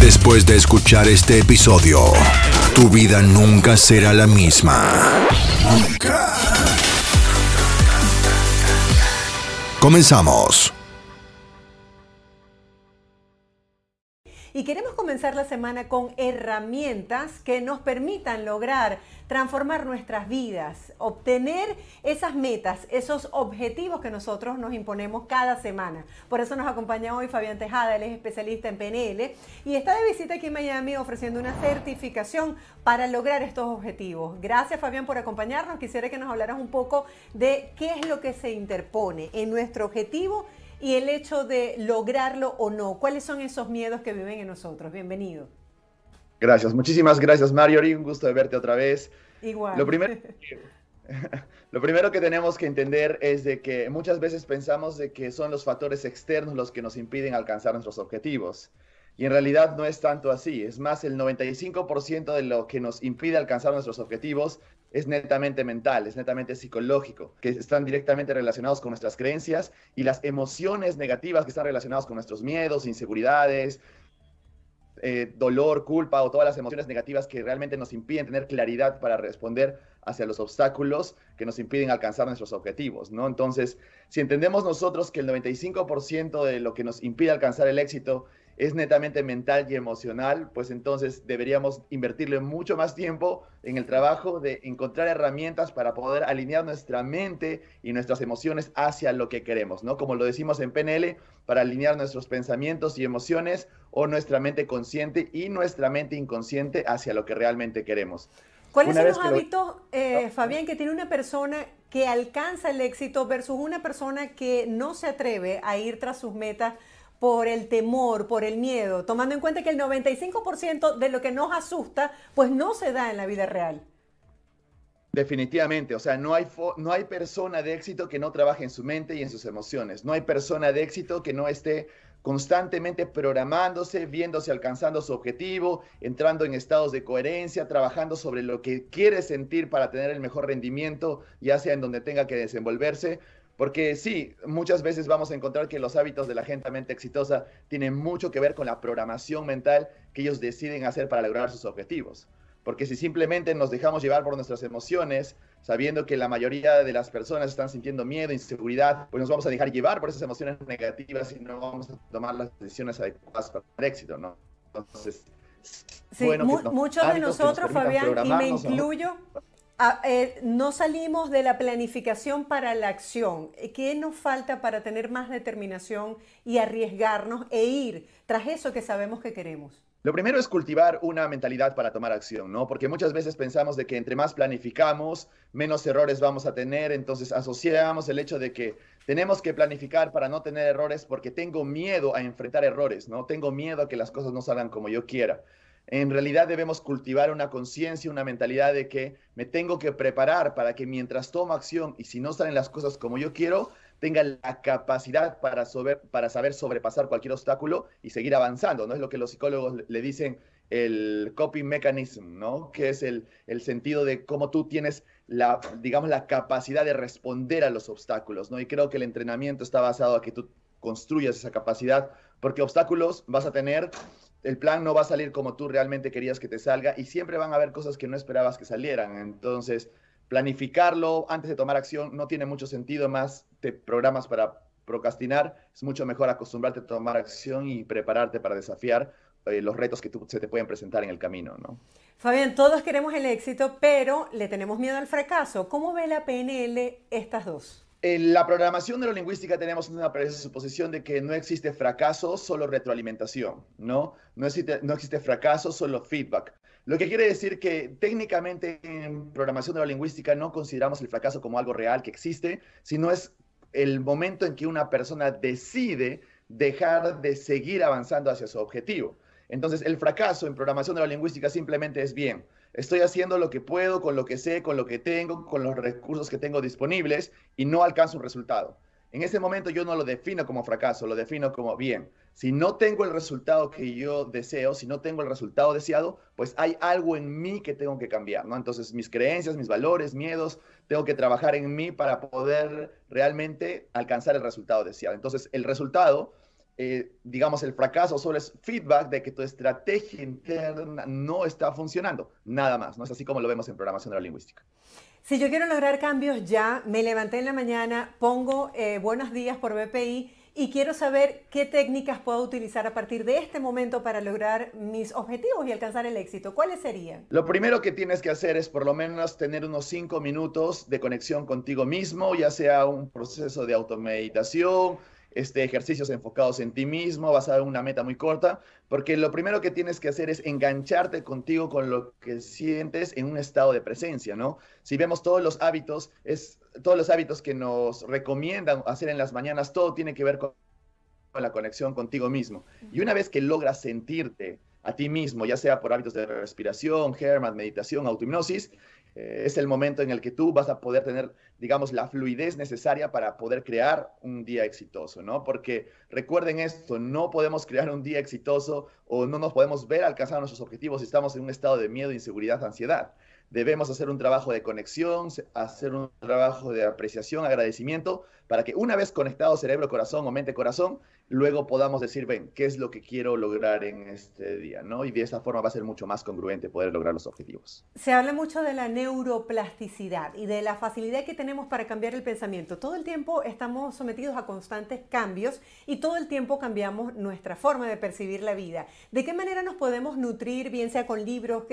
Después de escuchar este episodio, tu vida nunca será la misma. Nunca. Comenzamos. Y queremos comenzar la semana con herramientas que nos permitan lograr transformar nuestras vidas, obtener esas metas, esos objetivos que nosotros nos imponemos cada semana. Por eso nos acompaña hoy Fabián Tejada, él es especialista en PNL y está de visita aquí en Miami ofreciendo una certificación para lograr estos objetivos. Gracias Fabián por acompañarnos. Quisiera que nos hablaras un poco de qué es lo que se interpone en nuestro objetivo y el hecho de lograrlo o no. ¿Cuáles son esos miedos que viven en nosotros? Bienvenido. Gracias, muchísimas gracias Mario, un gusto de verte otra vez. Igual. Lo primero, lo primero que tenemos que entender es de que muchas veces pensamos de que son los factores externos los que nos impiden alcanzar nuestros objetivos. Y en realidad no es tanto así. Es más, el 95% de lo que nos impide alcanzar nuestros objetivos es netamente mental, es netamente psicológico, que están directamente relacionados con nuestras creencias y las emociones negativas que están relacionadas con nuestros miedos, inseguridades, eh, dolor, culpa o todas las emociones negativas que realmente nos impiden tener claridad para responder hacia los obstáculos que nos impiden alcanzar nuestros objetivos, ¿no? Entonces, si entendemos nosotros que el 95% de lo que nos impide alcanzar el éxito es netamente mental y emocional, pues entonces deberíamos invertirle mucho más tiempo en el trabajo de encontrar herramientas para poder alinear nuestra mente y nuestras emociones hacia lo que queremos, ¿no? Como lo decimos en PNL, para alinear nuestros pensamientos y emociones o nuestra mente consciente y nuestra mente inconsciente hacia lo que realmente queremos. ¿Cuáles Una son los lo- hábitos, eh, Fabián, que tiene una persona que alcanza el éxito versus una persona que no se atreve a ir tras sus metas por el temor, por el miedo, tomando en cuenta que el 95% de lo que nos asusta, pues no se da en la vida real? Definitivamente, o sea, no hay, no hay persona de éxito que no trabaje en su mente y en sus emociones. No hay persona de éxito que no esté constantemente programándose, viéndose alcanzando su objetivo, entrando en estados de coherencia, trabajando sobre lo que quiere sentir para tener el mejor rendimiento, ya sea en donde tenga que desenvolverse. Porque sí, muchas veces vamos a encontrar que los hábitos de la gente altamente exitosa tienen mucho que ver con la programación mental que ellos deciden hacer para lograr sus objetivos. Porque si simplemente nos dejamos llevar por nuestras emociones, sabiendo que la mayoría de las personas están sintiendo miedo, inseguridad, pues nos vamos a dejar llevar por esas emociones negativas y no vamos a tomar las decisiones adecuadas para el éxito, ¿no? Entonces, Sí, bueno mu- muchos de nosotros, Fabián, y me ¿no? Incluyo, a- eh, no salimos de la planificación para la acción. ¿Qué nos falta para tener más determinación y arriesgarnos e ir tras eso que sabemos que queremos? Lo primero es cultivar una mentalidad para tomar acción, ¿no? Porque muchas veces pensamos de que entre más planificamos, menos errores vamos a tener, entonces asociamos el hecho de que tenemos que planificar para no tener errores porque tengo miedo a enfrentar errores, ¿no? Tengo miedo a que las cosas no salgan como yo quiera. En realidad debemos cultivar una conciencia, una mentalidad de que me tengo que preparar para que mientras tomo acción y si no salen las cosas como yo quiero, tenga la capacidad para, para saber sobrepasar cualquier obstáculo y seguir avanzando, ¿no? Es lo que los psicólogos le- le dicen el coping mechanism, ¿no? Que es el, el sentido de cómo tú tienes la, digamos, la capacidad de responder a los obstáculos, ¿no? Y creo que el entrenamiento está basado a que tú construyas esa capacidad, porque obstáculos vas a tener, el plan no va a salir como tú realmente querías que te salga y siempre van a haber cosas que no esperabas que salieran. Entonces, planificarlo antes de tomar acción no tiene mucho sentido, más te programas para procrastinar, es mucho mejor acostumbrarte a tomar acción y prepararte para desafiar eh, los retos que se te pueden presentar en el camino, ¿no? Fabián, todos queremos el éxito, pero le tenemos miedo al fracaso. ¿Cómo ve la PNL estas dos? En la programación neurolingüística tenemos una presuposición de que no existe fracaso, solo retroalimentación, ¿no? No existe, no existe fracaso, solo feedback. Lo que quiere decir que técnicamente en programación neurolingüística no consideramos el fracaso como algo real que existe, sino es el momento en que una persona decide dejar de seguir avanzando hacia su objetivo. Entonces, el fracaso en programación neurolingüística simplemente es bien. Estoy haciendo lo que puedo, con lo que sé, con lo que tengo, con los recursos que tengo disponibles y no alcanzo un resultado. En ese momento yo no lo defino como fracaso, lo defino como bien. Si no tengo el resultado que yo deseo, si no tengo el resultado deseado, pues hay algo en mí que tengo que cambiar, ¿no? Entonces, mis creencias, mis valores, miedos, tengo que trabajar en mí para poder realmente alcanzar el resultado deseado. Entonces, el resultado, eh, digamos, el fracaso solo es feedback de que tu estrategia interna no está funcionando, nada más, ¿no? Es así como lo vemos en programación neurolingüística. Si yo quiero lograr cambios ya, me levanté en la mañana, pongo eh, buenos días por BPI y quiero saber qué técnicas puedo utilizar a partir de este momento para lograr mis objetivos y alcanzar el éxito. ¿Cuáles serían? Lo primero que tienes que hacer es por lo menos tener unos cinco minutos de conexión contigo mismo, ya sea un proceso de automeditación, este, ejercicios enfocados en ti mismo, basado en una meta muy corta, porque lo primero que tienes que hacer es engancharte contigo con lo que sientes en un estado de presencia, ¿no? Si vemos todos los hábitos, es todos los hábitos que nos recomiendan hacer en las mañanas, todo tiene que ver con la conexión contigo mismo. Y una vez que logras sentirte a ti mismo, ya sea por hábitos de respiración, Herman, meditación, autohipnosis, eh, es el momento en el que tú vas a poder tener, digamos, la fluidez necesaria para poder crear un día exitoso, ¿no? Porque recuerden esto, no podemos crear un día exitoso o no nos podemos ver alcanzar nuestros objetivos si estamos en un estado de miedo, inseguridad, ansiedad. Debemos hacer un trabajo de conexión, hacer un trabajo de apreciación, agradecimiento, para que una vez conectado cerebro, corazón o mente, corazón, luego podamos decir, ven, ¿qué es lo que quiero lograr en este día? ¿no? Y de esa forma va a ser mucho más congruente poder lograr los objetivos. Se habla mucho de la neuroplasticidad y de la facilidad que tenemos para cambiar el pensamiento. Todo el tiempo estamos sometidos a constantes cambios y todo el tiempo cambiamos nuestra forma de percibir la vida. ¿De qué manera nos podemos nutrir, bien sea con libros,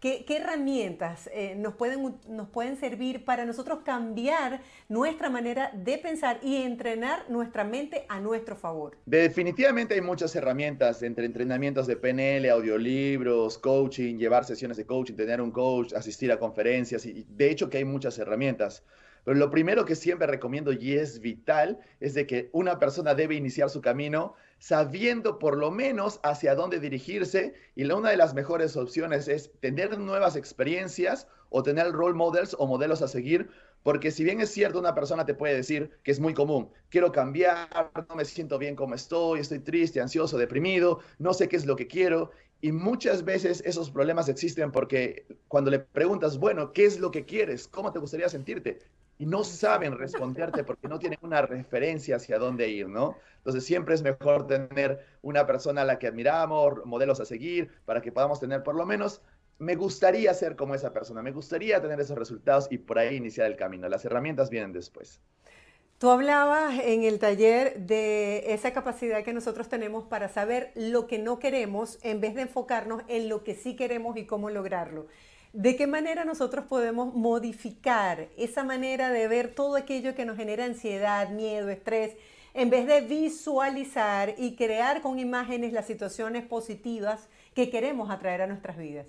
qué, herramientas eh, nos, pueden, nos pueden servir para nosotros cambiar nuestra manera de pensar y entrenar nuestra mente a nuestro favor? Definitivamente hay muchas herramientas entre entrenamientos de PNL, audiolibros, coaching, llevar sesiones de coaching, tener un coach, asistir a conferencias y de hecho que hay muchas herramientas. Pero lo primero que siempre recomiendo y es vital es de que una persona debe iniciar su camino sabiendo por lo menos hacia dónde dirigirse y una de las mejores opciones es tener nuevas experiencias o tener role models o modelos a seguir porque si bien es cierto, una persona te puede decir que es muy común, quiero cambiar, no me siento bien como estoy, estoy triste, ansioso, deprimido, no sé qué es lo que quiero. Y muchas veces esos problemas existen porque cuando le preguntas, bueno, ¿qué es lo que quieres? ¿Cómo te gustaría sentirte? Y no saben responderte porque no tienen una referencia hacia dónde ir, ¿no? Entonces siempre es mejor tener una persona a la que admiramos, modelos a seguir, para que podamos tener por lo menos me gustaría ser como esa persona, me gustaría tener esos resultados y por ahí iniciar el camino. Las herramientas vienen después. Tú hablabas en el taller de esa capacidad que nosotros tenemos para saber lo que no queremos en vez de enfocarnos en lo que sí queremos y cómo lograrlo. ¿De qué manera nosotros podemos modificar esa manera de ver todo aquello que nos genera ansiedad, miedo, estrés, en vez de visualizar y crear con imágenes las situaciones positivas que queremos atraer a nuestras vidas?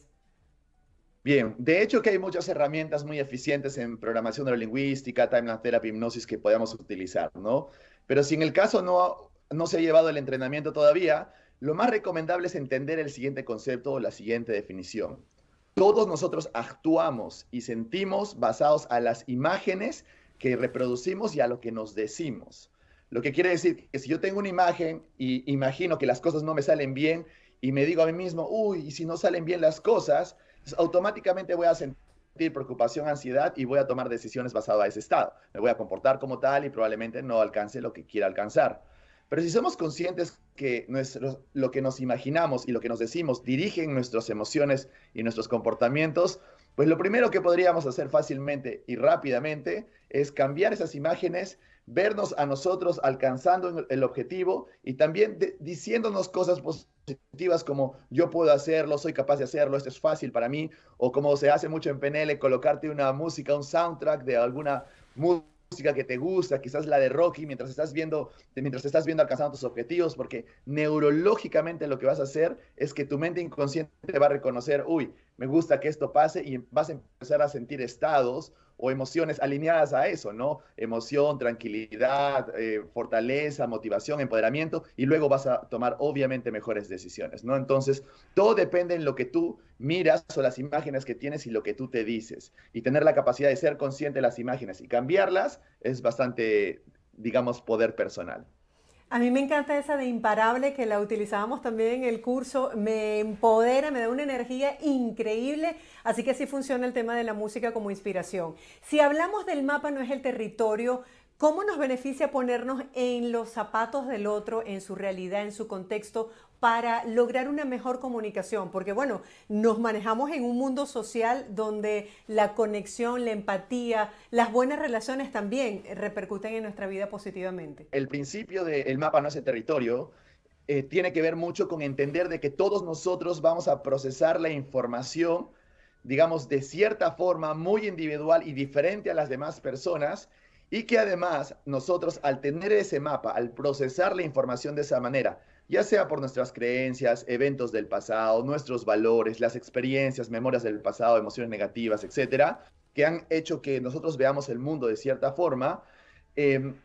Bien, de hecho que hay muchas herramientas muy eficientes en programación neurolingüística, timeline therapy, hipnosis que podemos utilizar, ¿no? Pero si en el caso no, no se ha llevado el entrenamiento todavía, lo más recomendable es entender el siguiente concepto o la siguiente definición. Todos nosotros actuamos y sentimos basados a las imágenes que reproducimos y a lo que nos decimos. Lo que quiere decir que si yo tengo una imagen y imagino que las cosas no me salen bien y me digo a mí mismo, uy, y si no salen bien las cosas, automáticamente voy a sentir preocupación, ansiedad y voy a tomar decisiones basadas a ese estado. Me voy a comportar como tal y probablemente no alcance lo que quiera alcanzar. Pero si somos conscientes que nuestro, lo que nos imaginamos y lo que nos decimos dirigen nuestras emociones y nuestros comportamientos, pues lo primero que podríamos hacer fácilmente y rápidamente es cambiar esas imágenes vernos a nosotros alcanzando el objetivo y también diciéndonos cosas positivas como yo puedo hacerlo, soy capaz de hacerlo, esto es fácil para mí, o como se hace mucho en PNL, colocarte una música, un soundtrack de alguna música que te gusta, quizás la de Rocky, mientras estás viendo, mientras estás viendo alcanzando tus objetivos, porque neurológicamente lo que vas a hacer es que tu mente inconsciente va a reconocer, uy, me gusta que esto pase y vas a empezar a sentir estados o emociones alineadas a eso, ¿no? Emoción, tranquilidad, eh, fortaleza, motivación, empoderamiento, y luego vas a tomar obviamente mejores decisiones, ¿no? Entonces, todo depende en lo que tú miras o las imágenes que tienes y lo que tú te dices. Y tener la capacidad de ser consciente de las imágenes y cambiarlas es bastante, digamos, poder personal. A mí me encanta esa de imparable que la utilizábamos también en el curso. Me empodera, me da una energía increíble. Así que así funciona el tema de la música como inspiración. Si hablamos del mapa, no es el territorio. ¿Cómo nos beneficia ponernos en los zapatos del otro, en su realidad, en su contexto, para lograr una mejor comunicación, porque bueno, nos manejamos en un mundo social donde la conexión, la empatía, las buenas relaciones también repercuten en nuestra vida positivamente. El principio del mapa no es el territorio, eh, tiene que ver mucho con entender de que todos nosotros vamos a procesar la información, digamos, de cierta forma muy individual y diferente a las demás personas, y que además nosotros al tener ese mapa, al procesar la información de esa manera, ya sea por nuestras creencias, eventos del pasado, nuestros valores, las experiencias, memorias del pasado, emociones negativas, etcétera, que han hecho que nosotros veamos el mundo de cierta forma, em,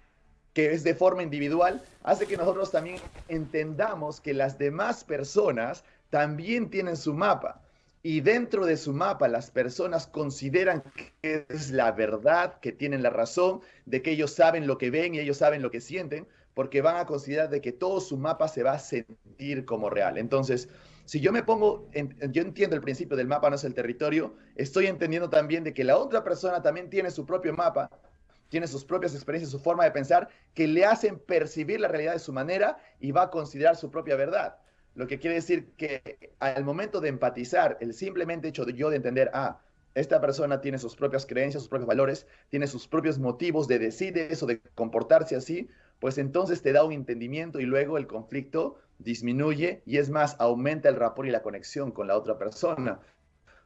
que es de forma individual, hace que nosotros también entendamos que las demás personas también tienen su mapa. Y dentro de su mapa las personas consideran que es la verdad, que tienen la razón, de que ellos saben lo que ven y ellos saben lo que sienten, porque van a considerar de que todo su mapa se va a sentir como real. Entonces, si yo me pongo, yo entiendo el principio del mapa no es el territorio, estoy entendiendo también de que la otra persona también tiene su propio mapa, tiene sus propias experiencias, su forma de pensar, que le hacen percibir la realidad de su manera y va a considerar su propia verdad. Lo que quiere decir que al momento de empatizar, el simplemente hecho de yo de entender, ah, esta persona tiene sus propias creencias, sus propios valores, tiene sus propios motivos de decir eso, de comportarse así, pues entonces te da un entendimiento y luego el conflicto disminuye y es más, aumenta el rapport y la conexión con la otra persona.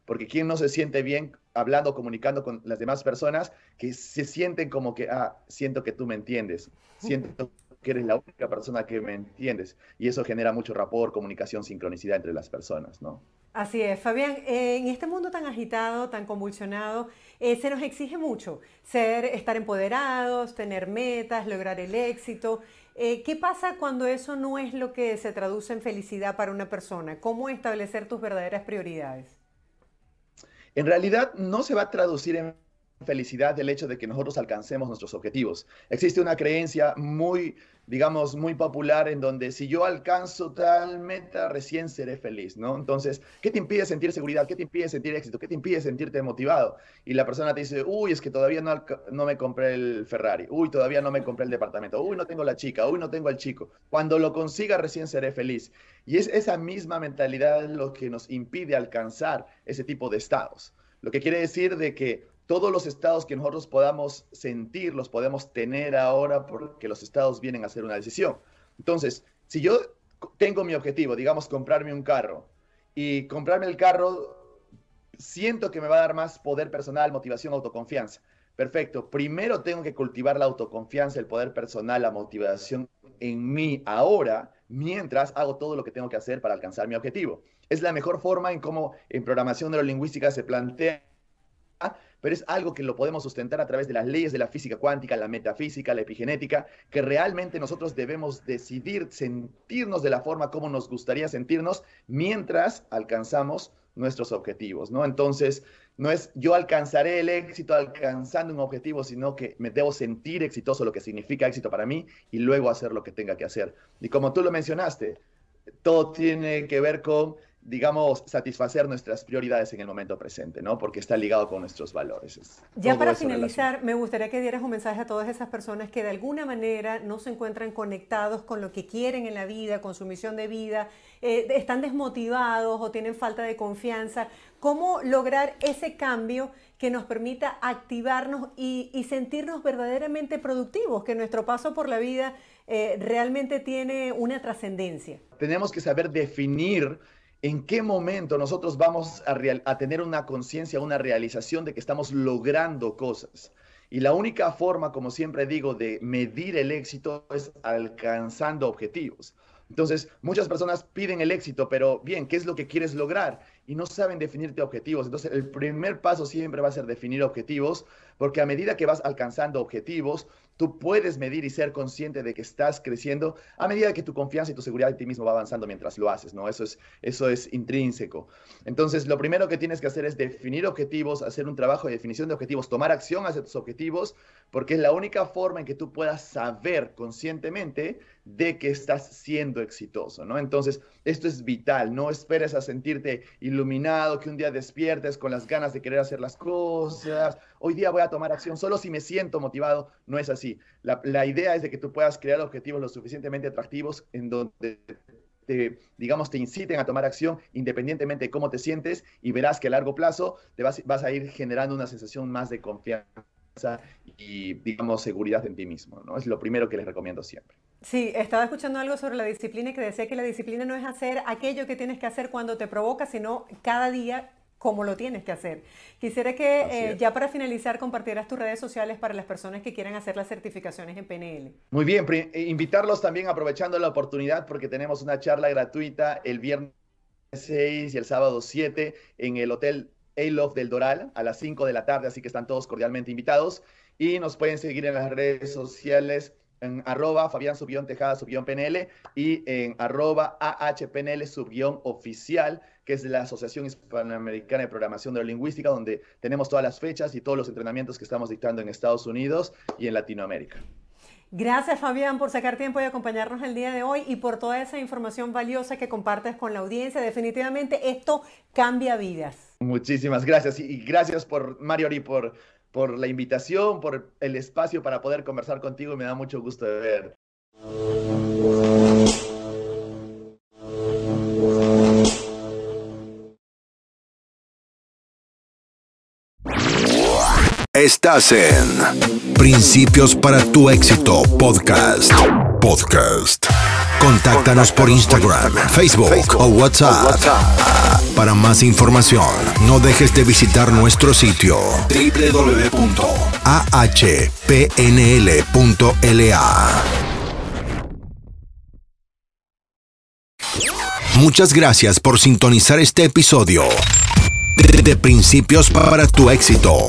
Porque quien no se siente bien hablando, comunicando con las demás personas, que se sienten como que, ah, siento que tú me entiendes, siento que eres la única persona que me entiendes. Y eso genera mucho rapport, comunicación, sincronicidad entre las personas, ¿no? Así es, Fabián, en este mundo tan agitado, tan convulsionado, eh, se nos exige mucho, ser, estar empoderados, tener metas, lograr el éxito. Eh, ¿Qué pasa cuando eso no es lo que se traduce en felicidad para una persona? ¿Cómo establecer tus verdaderas prioridades? En realidad no se va a traducir en felicidad del hecho de que nosotros alcancemos nuestros objetivos. Existe una creencia muy, digamos, muy popular en donde si yo alcanzo tal meta, recién seré feliz, ¿no? Entonces, ¿qué te impide sentir seguridad? ¿Qué te impide sentir éxito? ¿Qué te impide sentirte motivado? Y la persona te dice, uy, es que todavía no, no me compré el Ferrari, uy, todavía no me compré el departamento, uy, no tengo la chica, uy, no tengo al chico. Cuando lo consiga, recién seré feliz. Y es esa misma mentalidad lo que nos impide alcanzar ese tipo de estados. Lo que quiere decir de que todos los estados que nosotros podamos sentir, los podemos tener ahora porque los estados vienen a hacer una decisión. Entonces, si yo tengo mi objetivo, digamos, comprarme un carro, y comprarme el carro, siento que me va a dar más poder personal, motivación, autoconfianza. Perfecto. Primero tengo que cultivar la autoconfianza, el poder personal, la motivación en mí ahora, mientras hago todo lo que tengo que hacer para alcanzar mi objetivo. Es la mejor forma en cómo en programación neurolingüística se plantea pero es algo que lo podemos sustentar a través de las leyes de la física cuántica, la metafísica, la epigenética, que realmente nosotros debemos decidir sentirnos de la forma como nos gustaría sentirnos mientras alcanzamos nuestros objetivos, ¿no? Entonces, no es yo alcanzaré el éxito alcanzando un objetivo, sino que me debo sentir exitoso, lo que significa éxito para mí, y luego hacer lo que tenga que hacer. Y como tú lo mencionaste, todo tiene que ver con digamos, satisfacer nuestras prioridades en el momento presente, ¿no? Porque está ligado con nuestros valores. ya para finalizar, me gustaría que dieras un mensaje a todas esas personas que de alguna manera no se encuentran conectados con lo que quieren en la vida, con su misión de vida, eh, están desmotivados o tienen falta de confianza. ¿Cómo lograr ese cambio que nos permita activarnos y, sentirnos verdaderamente productivos, que nuestro paso por la vida eh, realmente tiene una trascendencia? Tenemos que saber definir en qué momento nosotros vamos a, tener una conciencia, una realización de que estamos logrando cosas. Y la única forma, como siempre digo, de medir el éxito es alcanzando objetivos. Entonces, muchas personas piden el éxito, pero bien, ¿qué es lo que quieres lograr? Y no saben definirte objetivos. Entonces, el primer paso siempre va a ser definir objetivos, porque a medida que vas alcanzando objetivos, tú puedes medir y ser consciente de que estás creciendo a medida que tu confianza y tu seguridad en ti mismo va avanzando mientras lo haces, ¿no? Eso es, eso es intrínseco. Entonces, lo primero que tienes que hacer es definir objetivos, hacer un trabajo de definición de objetivos, tomar acción hacia tus objetivos, porque es la única forma en que tú puedas saber conscientemente de que estás siendo exitoso, ¿no? Entonces, esto es vital, no esperes a sentirte iluminado, que un día despiertes con las ganas de querer hacer las cosas, hoy día voy a tomar acción solo si me siento motivado, no es así. La, idea es de que tú puedas crear objetivos lo suficientemente atractivos en donde te, digamos, te inciten a tomar acción independientemente de cómo te sientes y verás que a largo plazo te vas, vas a ir generando una sensación más de confianza y, digamos, seguridad en ti mismo, ¿no? Es lo primero que les recomiendo siempre. Sí, estaba escuchando algo sobre la disciplina y que decía que la disciplina no es hacer aquello que tienes que hacer cuando te provoca, sino cada día como lo tienes que hacer. Quisiera que eh, ya para finalizar compartieras tus redes sociales para las personas que quieran hacer las certificaciones en PNL. Muy bien, eh, invitarlos también aprovechando la oportunidad porque tenemos una charla gratuita el viernes 6 y el sábado 7 en el Hotel A-Love del Doral a las 5 de la tarde, así que están todos cordialmente invitados y nos pueden seguir en las redes sociales en arroba Fabián subión Tejada subión PNL y en arroba AHPNL subión oficial, que es de la Asociación Hispanoamericana de Programación Neurolingüística, donde tenemos todas las fechas y todos los entrenamientos que estamos dictando en Estados Unidos y en Latinoamérica. Gracias Fabián por sacar tiempo y acompañarnos el día de hoy y por toda esa información valiosa que compartes con la audiencia. Definitivamente esto cambia vidas. Muchísimas gracias y gracias por Mariori por por la invitación, por el espacio para poder conversar contigo me da mucho gusto de ver. Estás en Principios para tu éxito podcast. Podcast. Contáctanos por Instagram, Facebook o WhatsApp. Para más información, no dejes de visitar nuestro sitio www.ahpnl.la. Muchas gracias por sintonizar este episodio de, Principios para tu éxito